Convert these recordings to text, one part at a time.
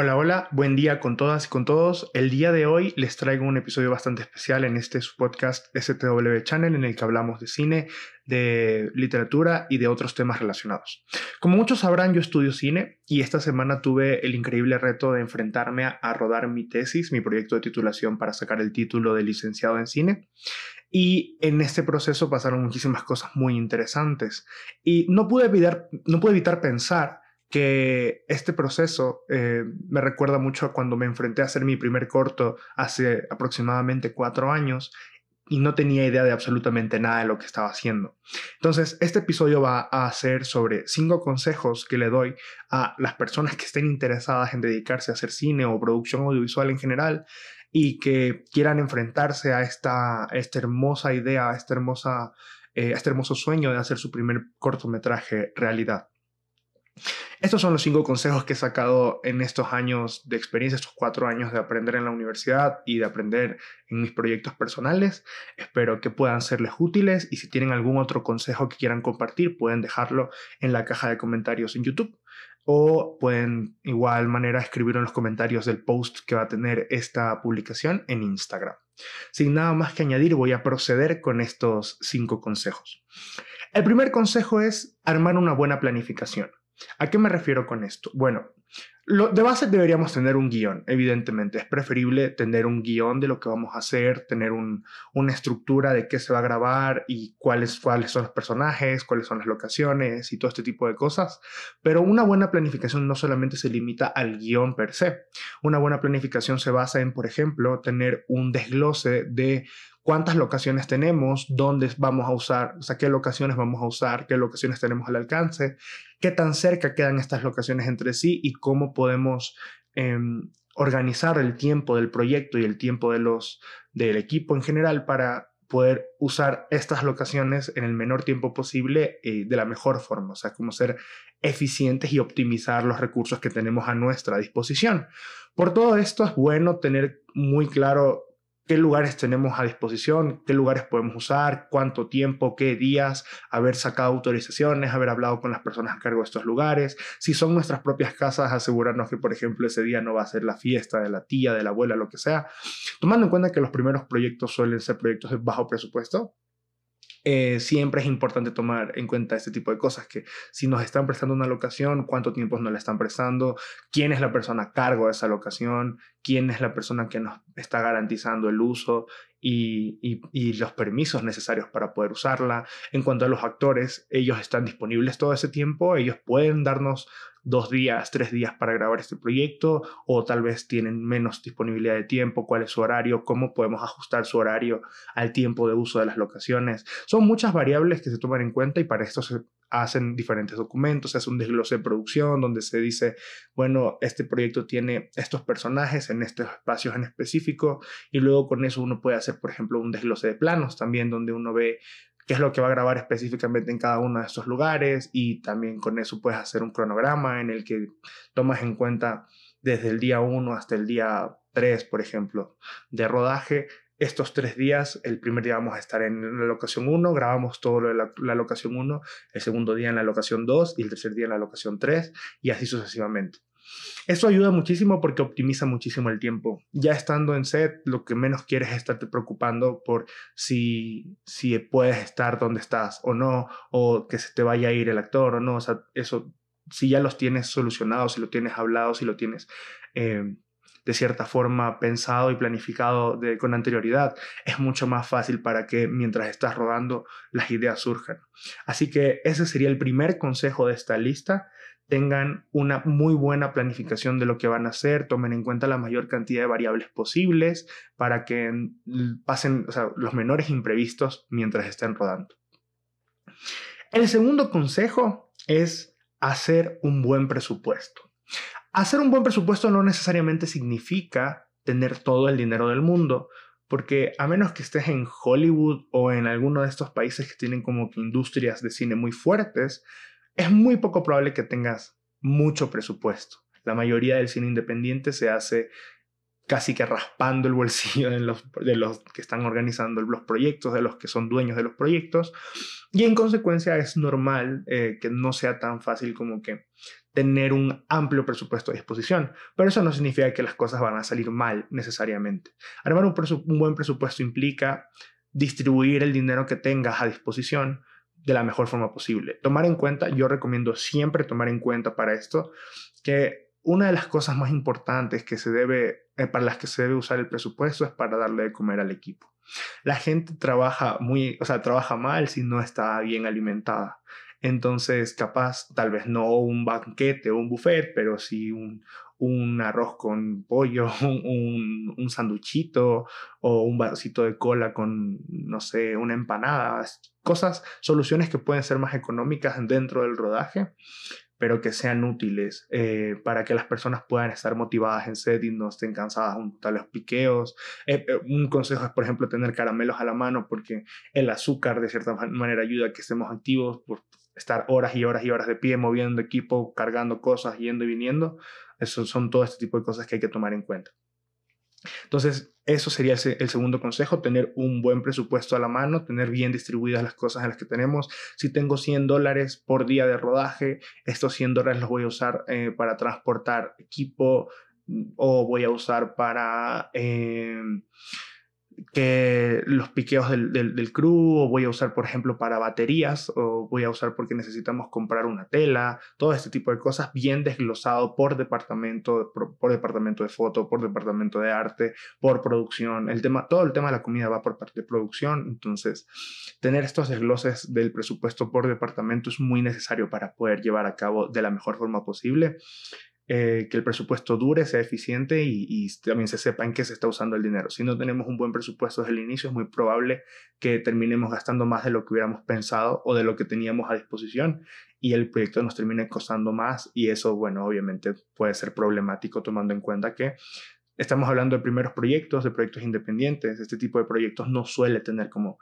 Hola, hola, buen día con todas y con todos. El día de hoy les traigo un episodio bastante especial en este podcast STW Channel en el que hablamos de cine, de literatura y de otros temas relacionados. Como muchos sabrán, yo estudio cine y esta semana tuve el increíble reto de enfrentarme a, a rodar mi tesis, mi proyecto de titulación para sacar el título de licenciado en cine. Y en este proceso pasaron muchísimas cosas muy interesantes. Y no pude evitar, no pude evitar pensar que este proceso eh, me recuerda mucho a cuando me enfrenté a hacer mi primer corto hace aproximadamente cuatro años y no tenía idea de absolutamente nada de lo que estaba haciendo. Entonces, este episodio va a ser sobre cinco consejos que le doy a las personas que estén interesadas en dedicarse a hacer cine o producción audiovisual en general y que quieran enfrentarse a esta, esta hermosa idea, a, hermosa, eh, a este hermoso sueño de hacer su primer cortometraje realidad. Estos son los cinco consejos que he sacado en estos años de experiencia, estos cuatro años de aprender en la universidad y de aprender en mis proyectos personales. Espero que puedan serles útiles y si tienen algún otro consejo que quieran compartir, pueden dejarlo en la caja de comentarios en YouTube o pueden igual manera escribirlo en los comentarios del post que va a tener esta publicación en Instagram. Sin nada más que añadir, voy a proceder con estos cinco consejos. El primer consejo es armar una buena planificación. ¿A qué me refiero con esto? Bueno, de base deberíamos tener un guion, evidentemente. Es preferible tener un guion de lo que vamos a hacer, tener una estructura de qué se va a grabar y cuáles, cuáles son los personajes, cuáles son las locaciones y todo este tipo de cosas. Pero una buena planificación no solamente se limita al guion per se. Una buena planificación se basa en, por ejemplo, tener un desglose de cuántas locaciones tenemos, dónde vamos a usar, o sea, qué locaciones vamos a usar, qué locaciones tenemos al alcance, qué tan cerca quedan estas locaciones entre sí y cómo podemos em, organizar el tiempo del proyecto y el tiempo de los, del equipo en general para poder usar estas locaciones en el menor tiempo posible y de la mejor forma, o sea, cómo ser eficientes y optimizar los recursos que tenemos a nuestra disposición. Por todo esto es bueno tener muy claro qué lugares tenemos a disposición, qué lugares podemos usar, cuánto tiempo, qué días, haber sacado autorizaciones, haber hablado con las personas a cargo de estos lugares. Si son nuestras propias casas, asegurarnos que, por ejemplo, ese día no va a ser la fiesta de la tía, de la abuela, lo que sea. Tomando en cuenta que los primeros proyectos suelen ser proyectos de bajo presupuesto, eh, siempre es importante tomar en cuenta este tipo de cosas, que si nos están prestando una locación, cuánto tiempo nos la están prestando, quién es la persona a cargo de esa locación, quién es la persona que nos está garantizando el uso y, los permisos necesarios para poder usarla. En cuanto a los actores, ellos están disponibles todo ese tiempo, ellos pueden darnos dos días, tres días para grabar este proyecto o tal vez tienen menos disponibilidad de tiempo, cuál es su horario, cómo podemos ajustar su horario al tiempo de uso de las locaciones. Son muchas variables que se toman en cuenta y para esto se hacen diferentes documentos, se hace un desglose de producción donde se dice, bueno, este proyecto tiene estos personajes en estos espacios en específico y luego con eso uno puede hacer, por ejemplo, un desglose de planos también donde uno ve qué es lo que va a grabar específicamente en cada uno de estos lugares y también con eso puedes hacer un cronograma en el que tomas en cuenta desde el día 1 hasta el día 3, por ejemplo, de rodaje. Estos tres días, el primer día vamos a estar en la locación 1, grabamos todo lo de la, locación 1, el segundo día en la locación 2 y el tercer día en la locación 3 y así sucesivamente. Eso ayuda muchísimo porque optimiza muchísimo el tiempo. Ya estando en set, lo que menos quieres es estarte preocupando por si, si puedes estar donde estás o no, o que se te vaya a ir el actor o no. O sea, eso, si ya los tienes solucionados, si lo tienes hablado, si lo tienes eh, de cierta forma pensado y planificado con anterioridad, es mucho más fácil para que mientras estás rodando las ideas surjan. Así que ese sería el primer consejo de esta lista tengan una muy buena planificación de lo que van a hacer, tomen en cuenta la mayor cantidad de variables posibles para que pasen los menores imprevistos mientras estén rodando. El segundo consejo es hacer un buen presupuesto. Hacer un buen presupuesto no necesariamente significa tener todo el dinero del mundo, porque a menos que estés en Hollywood o en alguno de estos países que tienen como que industrias de cine muy fuertes, es muy poco probable que tengas mucho presupuesto. La mayoría del cine independiente se hace casi que raspando el bolsillo de los, que están organizando los proyectos, de los que son dueños de los proyectos. Y en consecuencia es normal eh, que no sea tan fácil como que tener un amplio presupuesto a disposición, pero eso no significa que las cosas van a salir mal necesariamente. Armar un, buen presupuesto implica distribuir el dinero que tengas a disposición de la mejor forma posible. Tomar en cuenta, yo recomiendo siempre tomar en cuenta para esto que una de las cosas más importantes que se debe, eh, para las que se debe usar el presupuesto es para darle de comer al equipo. La gente trabaja muy, o sea, trabaja mal si no está bien alimentada. Entonces, capaz, tal vez no un banquete o un buffet, pero sí un, un arroz con pollo, un, un, sanduchito o un vasito de cola con, no sé, una empanada, cosas, soluciones que pueden ser más económicas dentro del rodaje, pero que sean útiles eh, para que las personas puedan estar motivadas en set y no estén cansadas junto a los piqueos. Eh, eh, un consejo es, por ejemplo, tener caramelos a la mano porque el azúcar de cierta manera ayuda a que estemos activos estar horas y horas y horas de pie, moviendo equipo, cargando cosas, yendo y viniendo. Eso son todo este tipo de cosas que hay que tomar en cuenta. Entonces, eso sería el, segundo consejo, tener un buen presupuesto a la mano, tener bien distribuidas las cosas en las que tenemos. Si tengo 100 dólares por día de rodaje, estos 100 dólares los voy a usar eh, para transportar equipo mm, o voy a usar para... Eh, que los piqueos del, del, crew, o voy a usar, por ejemplo, para baterías, o voy a usar porque necesitamos comprar una tela, todo este tipo de cosas bien desglosado por departamento, por, departamento de foto, por departamento de arte, por producción. El tema, todo el tema de la comida va por parte de producción, entonces tener estos desgloses del presupuesto por departamento es muy necesario para poder llevar a cabo de la mejor forma posible. Eh, que el presupuesto dure, sea eficiente y, también se sepa en qué se está usando el dinero. Si no tenemos un buen presupuesto desde el inicio, es muy probable que terminemos gastando más de lo que hubiéramos pensado o de lo que teníamos a disposición y el proyecto nos termine costando más y eso, bueno, obviamente puede ser problemático tomando en cuenta que estamos hablando de primeros proyectos, de proyectos independientes. Este tipo de proyectos no suele tener como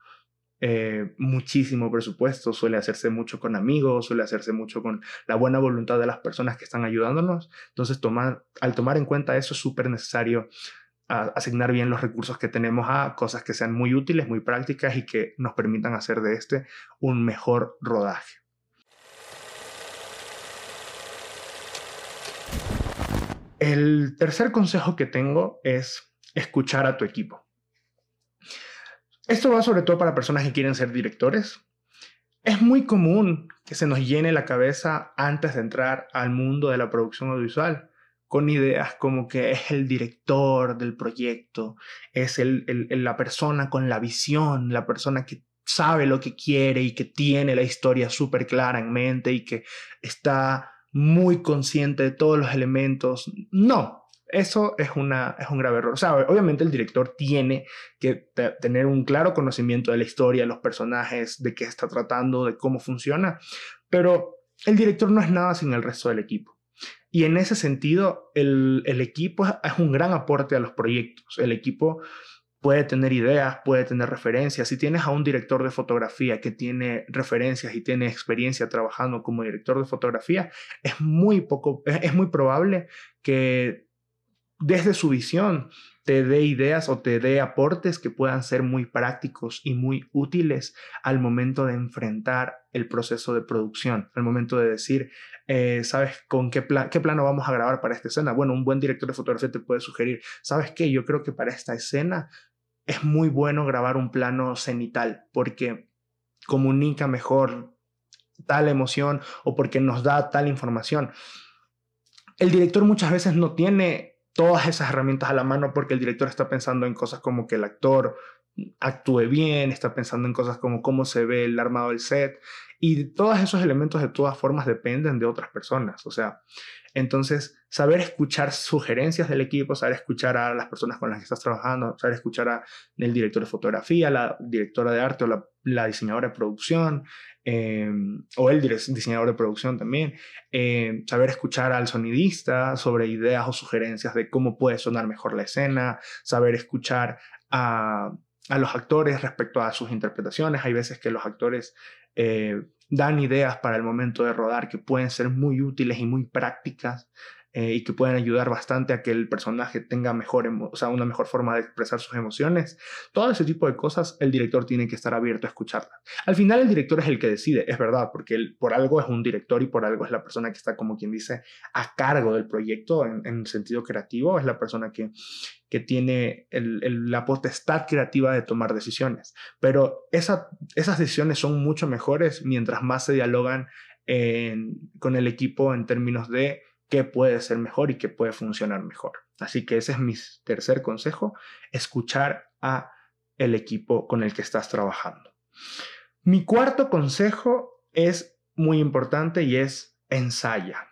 eh, muchísimo presupuesto, suele hacerse mucho con amigos, suele hacerse mucho con la buena voluntad de las personas que están ayudándonos. Entonces, tomar, al tomar en cuenta eso es súper necesario asignar bien los recursos que tenemos a cosas que sean muy útiles, muy prácticas y que nos permitan hacer de este un mejor rodaje. El tercer consejo que tengo es escuchar a tu equipo. Esto va sobre todo para personas que quieren ser directores. Es muy común que se nos llene la cabeza antes de entrar al mundo de la producción audiovisual con ideas como que es el director del proyecto, es la persona con la visión, la persona que sabe lo que quiere y que tiene la historia súper clara en mente y que está muy consciente de todos los elementos. No, eso es, una, es un grave error. O sea, obviamente el director tiene que tener un claro conocimiento de la historia, los personajes, de qué está tratando, de cómo funciona, pero el director no es nada sin el resto del equipo. Y en ese sentido, el, el equipo es un gran aporte a los proyectos. El equipo puede tener ideas, puede tener referencias. Si tienes a un director de fotografía que tiene referencias y tiene experiencia trabajando como director de fotografía, es muy poco, es muy probable que desde su visión te dé ideas o te dé aportes que puedan ser muy prácticos y muy útiles al momento de enfrentar el proceso de producción, al momento de decir, eh, ¿sabes con qué, qué plano vamos a grabar para esta escena? Bueno, un buen director de fotografía te puede sugerir, ¿sabes qué? Yo creo que para esta escena es muy bueno grabar un plano cenital porque comunica mejor tal emoción o porque nos da tal información. El director muchas veces no tiene todas esas herramientas a la mano porque el director está pensando en cosas como que el actor actúe bien, está pensando en cosas como cómo se ve el armado del set. Y todos esos elementos de todas formas dependen de otras personas, o sea, entonces saber escuchar sugerencias del equipo, saber escuchar a las personas con las que estás trabajando, saber escuchar a el director de fotografía, la directora de arte o la, la diseñadora de producción, eh, o el diseñador de producción también, eh, saber escuchar al sonidista sobre ideas o sugerencias de cómo puede sonar mejor la escena, saber escuchar a, a los actores respecto a sus interpretaciones. Hay veces que los actores eh, dan ideas para el momento de rodar que pueden ser muy útiles y muy prácticas eh, y que pueden ayudar bastante a que el personaje tenga mejor, o sea, una mejor forma de expresar sus emociones. Todo ese tipo de cosas el director tiene que estar abierto a escucharlas. Al final el director es el que decide, es verdad, porque él por algo es un director y por algo es la persona que está, como quien dice, a cargo del proyecto en, en sentido creativo, es la persona que, que tiene la potestad creativa de tomar decisiones. Pero esa, esas decisiones son mucho mejores mientras más se dialogan con el equipo en términos de qué puede ser mejor y qué puede funcionar mejor. Así que ese es mi tercer consejo, escuchar a el equipo con el que estás trabajando. Mi cuarto consejo es muy importante y es ensaya.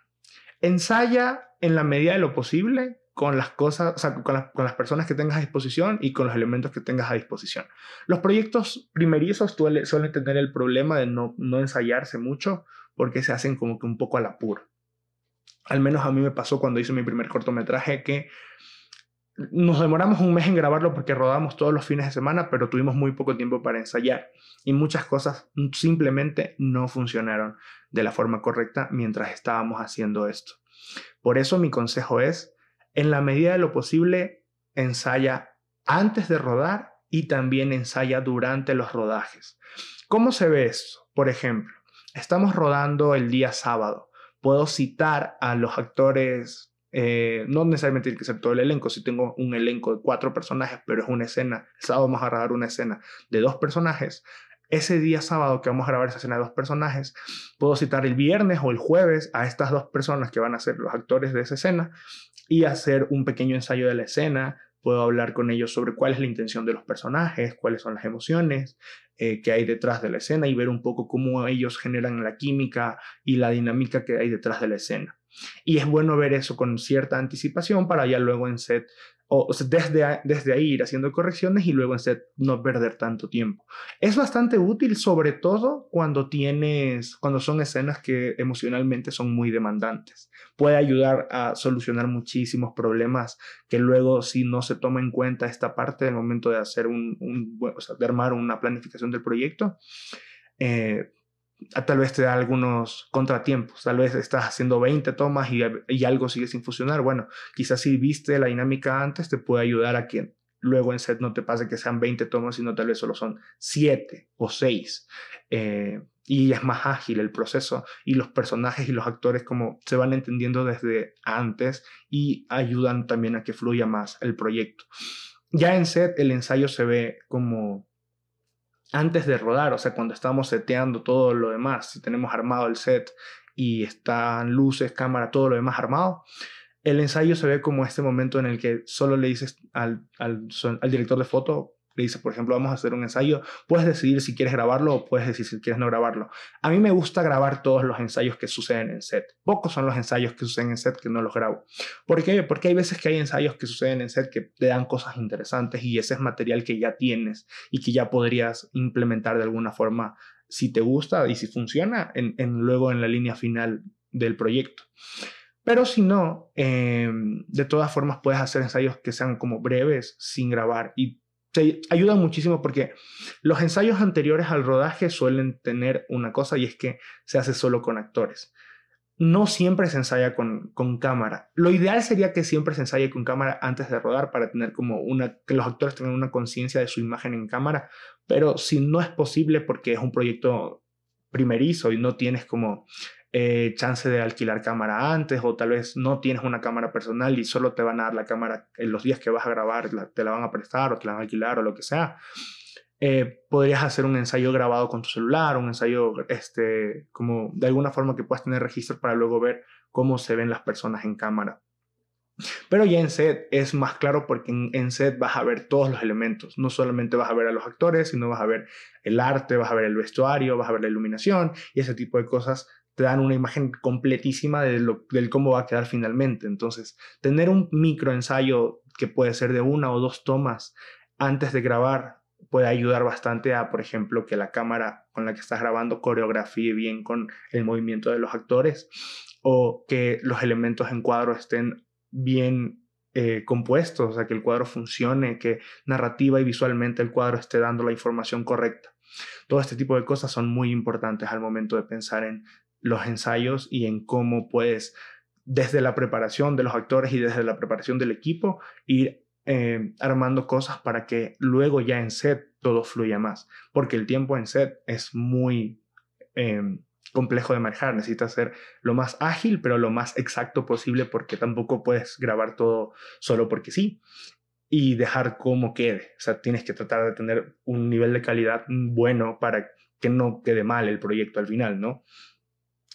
Ensaya en la medida de lo posible con las cosas, o sea, con, las personas que tengas a disposición y con los elementos que tengas a disposición. Los proyectos primerizos suelen tener el problema de no, no ensayarse mucho porque se hacen como que un poco al apuro. Al menos a mí me pasó cuando hice mi primer cortometraje que nos demoramos un mes en grabarlo porque rodamos todos los fines de semana, pero tuvimos muy poco tiempo para ensayar y muchas cosas simplemente no funcionaron de la forma correcta mientras estábamos haciendo esto. Por eso mi consejo es, en la medida de lo posible, ensaya antes de rodar y también ensaya durante los rodajes. ¿Cómo se ve esto? Por ejemplo, estamos rodando el día sábado puedo citar a los actores, eh, no necesariamente tiene que ser todo el elenco, si tengo un elenco de cuatro personajes, pero es una escena, el sábado vamos a grabar una escena de dos personajes, ese día sábado que vamos a grabar esa escena de dos personajes, puedo citar el viernes o el jueves a estas dos personas que van a ser los actores de esa escena y hacer un pequeño ensayo de la escena, puedo hablar con ellos sobre cuál es la intención de los personajes, cuáles son las emociones eh, que hay detrás de la escena y ver un poco cómo ellos generan la química y la dinámica que hay detrás de la escena. Y es bueno ver eso con cierta anticipación para ya luego en set o, desde, desde ahí ir haciendo correcciones y luego no perder tanto tiempo. Es bastante útil, sobre todo cuando tienes, cuando son escenas que emocionalmente son muy demandantes. Puede ayudar a solucionar muchísimos problemas que luego si no se toma en cuenta esta parte del momento de hacer un, un o de armar una planificación del proyecto, eh, tal vez te da algunos contratiempos, tal vez estás haciendo 20 tomas y, y, algo sigue sin funcionar. Bueno, quizás si viste la dinámica antes te puede ayudar a que luego en set no te pase que sean 20 tomas, sino tal vez solo son 7 o 6. Eh, y es más ágil el proceso y los personajes y los actores como se van entendiendo desde antes y ayudan también a que fluya más el proyecto. Ya en set el ensayo se ve como antes de rodar, o sea, cuando estamos seteando todo lo demás, si tenemos armado el set y están luces, cámara, todo lo demás armado, el ensayo se ve como este momento en el que solo le dices al, al, al director de foto, le dice, por ejemplo, vamos a hacer un ensayo, puedes decidir si quieres grabarlo o puedes decir si quieres no grabarlo. A mí me gusta grabar todos los ensayos que suceden en set. Pocos son los ensayos que suceden en set que no los grabo. ¿Por qué? Porque hay veces que hay ensayos que suceden en set que te dan cosas interesantes y ese es material que ya tienes y que ya podrías implementar de alguna forma si te gusta y si funciona en, luego en la línea final del proyecto. Pero si no, em, de todas formas puedes hacer ensayos que sean como breves sin grabar y te ayudan muchísimo porque los ensayos anteriores al rodaje suelen tener una cosa y es que se hace solo con actores. No siempre se ensaya con, con cámara. Lo ideal sería que siempre se ensaye con cámara antes de rodar para tener como una, que los actores tengan una conciencia de su imagen en cámara, pero si no es posible porque es un proyecto primerizo y no tienes como eh, chance de alquilar cámara antes o tal vez no tienes una cámara personal y solo te van a dar la cámara en los días que vas a grabar, te la van a prestar o te la van a alquilar o lo que sea. Eh, podrías hacer un ensayo grabado con tu celular, un ensayo este, como de alguna forma que puedas tener registro para luego ver cómo se ven las personas en cámara. Pero ya en set es más claro porque en, en, set vas a ver todos los elementos. No solamente vas a ver a los actores, sino vas a ver el arte, vas a ver el vestuario, vas a ver la iluminación y ese tipo de cosas te dan una imagen completísima de lo, del cómo va a quedar finalmente. Entonces, tener un micro ensayo que puede ser de una o dos tomas antes de grabar puede ayudar bastante a, por ejemplo, que la cámara con la que estás grabando coreografíe bien con el movimiento de los actores o que los elementos en cuadro estén bien eh, compuestos, o sea, que el cuadro funcione, que narrativa y visualmente el cuadro esté dando la información correcta. Todo este tipo de cosas son muy importantes al momento de pensar en los ensayos y en cómo puedes desde la preparación de los actores y desde la preparación del equipo, ir eh, armando cosas para que luego ya en set todo fluya más, porque el tiempo en set es muy em, complejo de manejar, necesitas ser lo más ágil, pero lo más exacto posible, porque tampoco puedes grabar todo solo porque sí y dejar como quede. O sea, tienes que tratar de tener un nivel de calidad bueno para que no quede mal el proyecto al final, ¿no?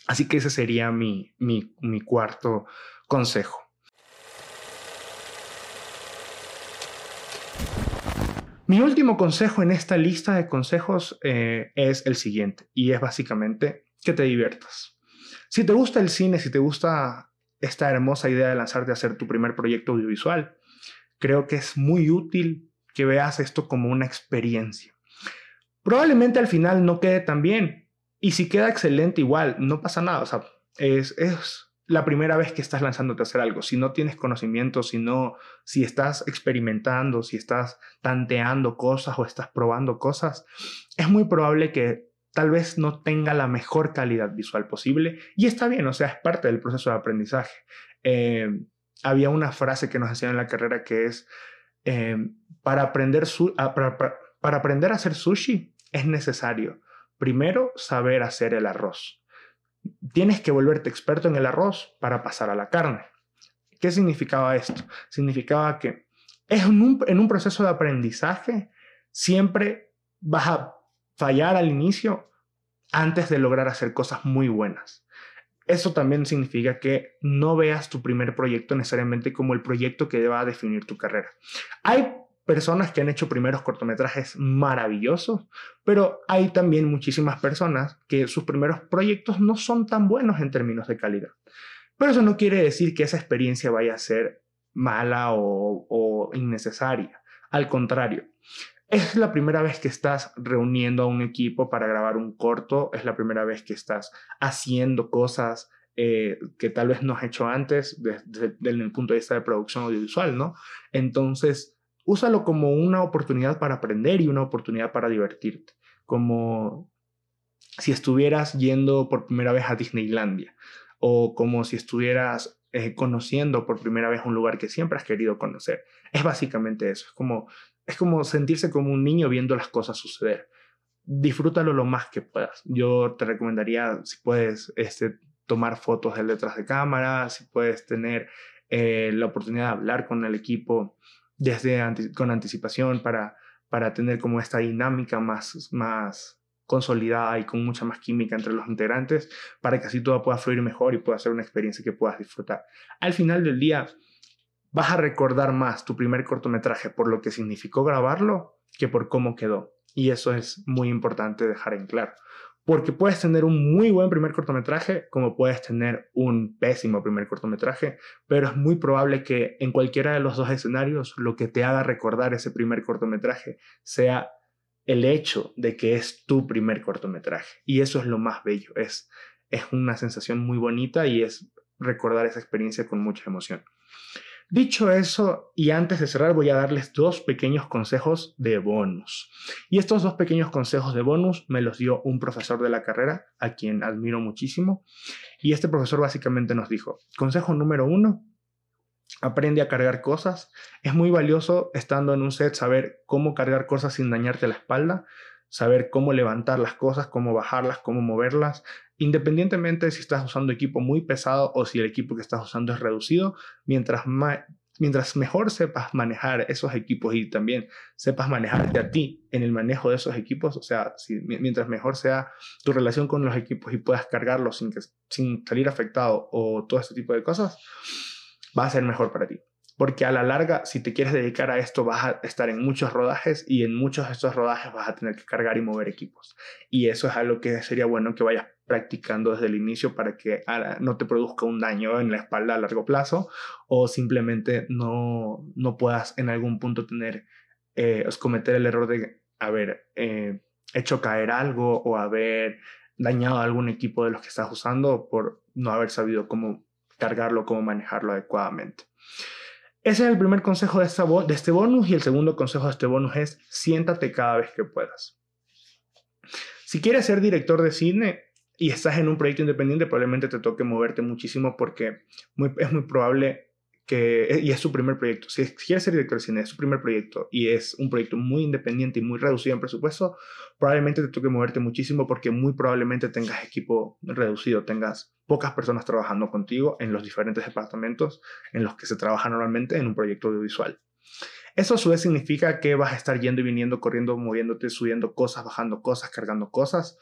Así que ese sería mi, mi, cuarto consejo. Mi último consejo en esta lista de consejos eh, es el siguiente y es básicamente que te diviertas. Si te gusta el cine, si te gusta esta hermosa idea de lanzarte a hacer tu primer proyecto audiovisual, creo que es muy útil que veas esto como una experiencia. Probablemente al final no quede tan bien, y si queda excelente igual, no pasa nada. O sea, es, es la primera vez que estás lanzándote a hacer algo. Si no tienes conocimiento, si no, si estás experimentando, si estás tanteando cosas o estás probando cosas, es muy probable que tal vez no tenga la mejor calidad visual posible. Y está bien, o sea, es parte del proceso de aprendizaje. Eh, había una frase que nos hacían en la carrera que es, eh, para, aprender para aprender a hacer sushi es necesario Primero, saber hacer el arroz. Tienes que volverte experto en el arroz para pasar a la carne. ¿Qué significaba esto? Significaba que en un, en un proceso de aprendizaje siempre vas a fallar al inicio antes de lograr hacer cosas muy buenas. Eso también significa que no veas tu primer proyecto necesariamente como el proyecto que va a definir tu carrera. Hay personas que han hecho primeros cortometrajes maravillosos, pero hay también muchísimas personas que sus primeros proyectos no son tan buenos en términos de calidad. Pero eso no quiere decir que esa experiencia vaya a ser mala o, innecesaria. Al contrario, es la primera vez que estás reuniendo a un equipo para grabar un corto, es la primera vez que estás haciendo cosas eh, que tal vez no has hecho antes desde, desde el punto de vista de producción audiovisual, ¿no? Entonces, úsalo como una oportunidad para aprender y una oportunidad para divertirte, como si estuvieras yendo por primera vez a Disneylandia o como si estuvieras eh, conociendo por primera vez un lugar que siempre has querido conocer. Es básicamente eso, es como, es como sentirse como un niño viendo las cosas suceder. Disfrútalo lo más que puedas. Yo te recomendaría, si puedes, este, tomar fotos de detrás de cámara, si puedes tener eh, la oportunidad de hablar con el equipo desde con anticipación para, para tener como esta dinámica más, más consolidada y con mucha más química entre los integrantes para que así todo pueda fluir mejor y pueda ser una experiencia que puedas disfrutar. Al final del día vas a recordar más tu primer cortometraje por lo que significó grabarlo que por cómo quedó. Y eso es muy importante dejar en claro porque puedes tener un muy buen primer cortometraje como puedes tener un pésimo primer cortometraje, pero es muy probable que en cualquiera de los dos escenarios lo que te haga recordar ese primer cortometraje sea el hecho de que es tu primer cortometraje. Y eso es lo más bello, es, es una sensación muy bonita y es recordar esa experiencia con mucha emoción. Dicho eso, y antes de cerrar, voy a darles dos pequeños consejos de bonus. Y estos dos pequeños consejos de bonus me los dio un profesor de la carrera, a quien admiro muchísimo. Y este profesor básicamente nos dijo, consejo número uno, aprende a cargar cosas. Es muy valioso estando en un set saber cómo cargar cosas sin dañarte la espalda, saber cómo levantar las cosas, cómo bajarlas, cómo moverlas, Independientemente de si estás usando equipo muy pesado o si el equipo que estás usando es reducido, mientras, mientras mejor sepas manejar esos equipos y también sepas manejarte a ti en el manejo de esos equipos, o sea, mientras mejor sea tu relación con los equipos y puedas cargarlos sin, sin salir afectado o todo este tipo de cosas, va a ser mejor para ti porque a la larga, si te quieres dedicar a esto, vas a estar en muchos rodajes y en muchos de estos rodajes vas a tener que cargar y mover equipos. Y eso es algo que sería bueno que vayas practicando desde el inicio para que no te produzca un daño en la espalda a largo plazo o simplemente no, no puedas en algún punto tener, eh, cometer el error de haber eh, hecho caer algo o haber dañado algún equipo de los que estás usando por no haber sabido cómo cargarlo, cómo manejarlo adecuadamente. Ese es el primer consejo de, de este bonus y el segundo consejo de este bonus es siéntate cada vez que puedas. Si quieres ser director de cine, y estás en un proyecto independiente, probablemente te toque moverte muchísimo porque es muy probable y es su primer proyecto. Si quieres ser director de cine, es su primer proyecto y es un proyecto muy independiente y muy reducido en presupuesto, probablemente te toque moverte muchísimo porque muy probablemente tengas equipo reducido, tengas pocas personas trabajando contigo en los diferentes departamentos en los que se trabaja normalmente en un proyecto audiovisual. Eso a su vez significa que vas a estar yendo y viniendo, corriendo, moviéndote, subiendo cosas, bajando cosas, cargando cosas.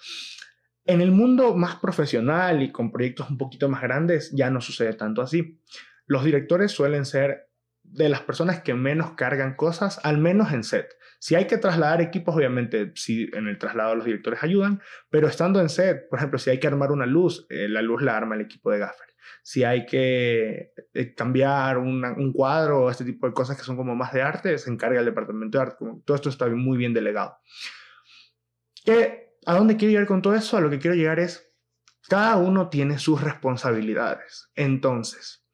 En el mundo más profesional y con proyectos un poquito más grandes ya no sucede tanto así. Los directores suelen ser de las personas que menos cargan cosas, al menos en set. Si hay que trasladar equipos, obviamente, si en el traslado los directores ayudan, pero estando en set, por ejemplo, si hay que armar una luz, eh, la luz la arma el equipo de gaffer. Si hay que eh, cambiar un cuadro o este tipo de cosas que son como más de arte, se encarga el departamento de arte. todo esto está muy bien delegado. ¿A dónde quiero llegar con todo eso? A lo que quiero llegar es, cada uno tiene sus responsabilidades. Entonces,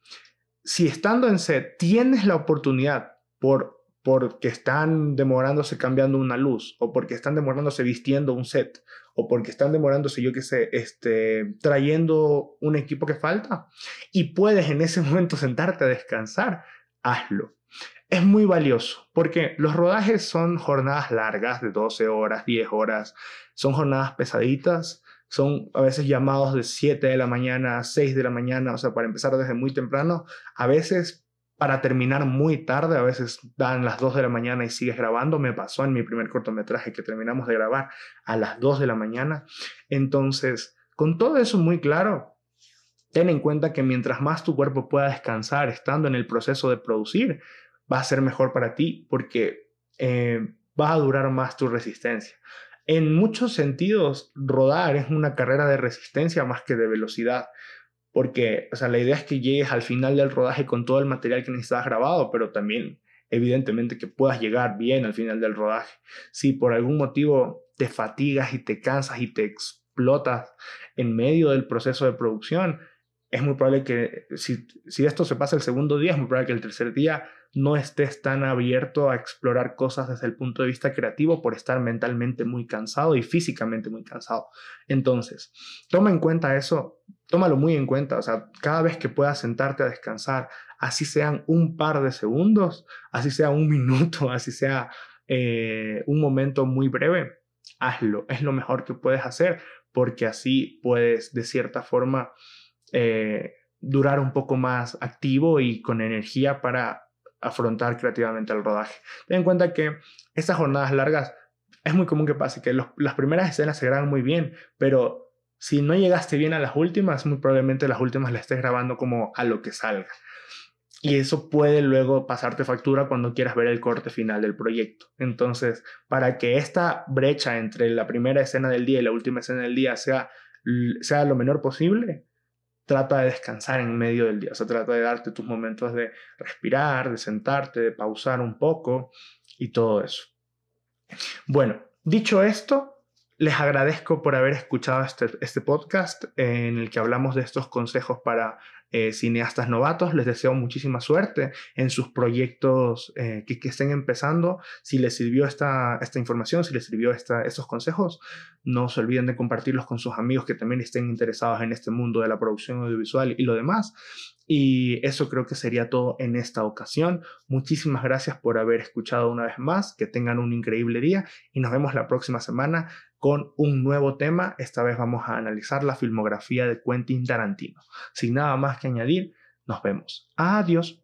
si estando en set tienes la oportunidad por porque están demorándose cambiando una luz, o porque están demorándose vistiendo un set, o porque están demorándose, yo qué sé, este, trayendo un equipo que falta, y puedes en ese momento sentarte a descansar, hazlo. Es muy valioso, porque los rodajes son jornadas largas de 12 horas, 10 horas, son jornadas pesaditas, son a veces llamados de 7 de la mañana, 6 de la mañana, o sea, para empezar desde muy temprano, a veces para terminar muy tarde, a veces dan las 2 de la mañana y sigues grabando, me pasó en mi primer cortometraje que terminamos de grabar a las 2 de la mañana, entonces, con todo eso muy claro, ten en cuenta que mientras más tu cuerpo pueda descansar estando en el proceso de producir, va a ser mejor para ti porque eh, va a durar más tu resistencia. En muchos sentidos, rodar es una carrera de resistencia más que de velocidad, porque o sea, la idea es que llegues al final del rodaje con todo el material que necesitas grabado, pero también evidentemente que puedas llegar bien al final del rodaje. Si por algún motivo te fatigas y te cansas y te explotas en medio del proceso de producción, es muy probable que si, si esto se pasa el segundo día, es muy probable que el tercer día no estés tan abierto a explorar cosas desde el punto de vista creativo por estar mentalmente muy cansado y físicamente muy cansado. Entonces, toma en cuenta eso, tómalo muy en cuenta, o sea, cada vez que puedas sentarte a descansar, así sean un par de segundos, así sea un minuto, así sea eh, un momento muy breve, hazlo, es lo mejor que puedes hacer porque así puedes de cierta forma eh, durar un poco más activo y con energía para afrontar creativamente el rodaje. Ten en cuenta que estas jornadas largas es muy común que pase, que las primeras escenas se graban muy bien, pero si no llegaste bien a las últimas, muy probablemente las últimas las estés grabando como a lo que salga. Y eso puede luego pasarte factura cuando quieras ver el corte final del proyecto. Entonces, para que esta brecha entre la primera escena del día y la última escena del día sea, sea lo menor posible, trata de descansar en medio del día, o sea, trata de darte tus momentos de respirar, de sentarte, de pausar un poco y todo eso. Bueno, dicho esto, les agradezco por haber escuchado este, este podcast en el que hablamos de estos consejos para eh, cineastas novatos. Les deseo muchísima suerte en sus proyectos eh, que, estén empezando. Si les sirvió esta, esta información, si les sirvió esta, estos consejos, no se olviden de compartirlos con sus amigos que también estén interesados en este mundo de la producción audiovisual y lo demás. Y eso creo que sería todo en esta ocasión. Muchísimas gracias por haber escuchado una vez más. Que tengan un increíble día y nos vemos la próxima semana con un nuevo tema. Esta vez vamos a analizar la filmografía de Quentin Tarantino. Sin nada más que añadir, nos vemos. Adiós.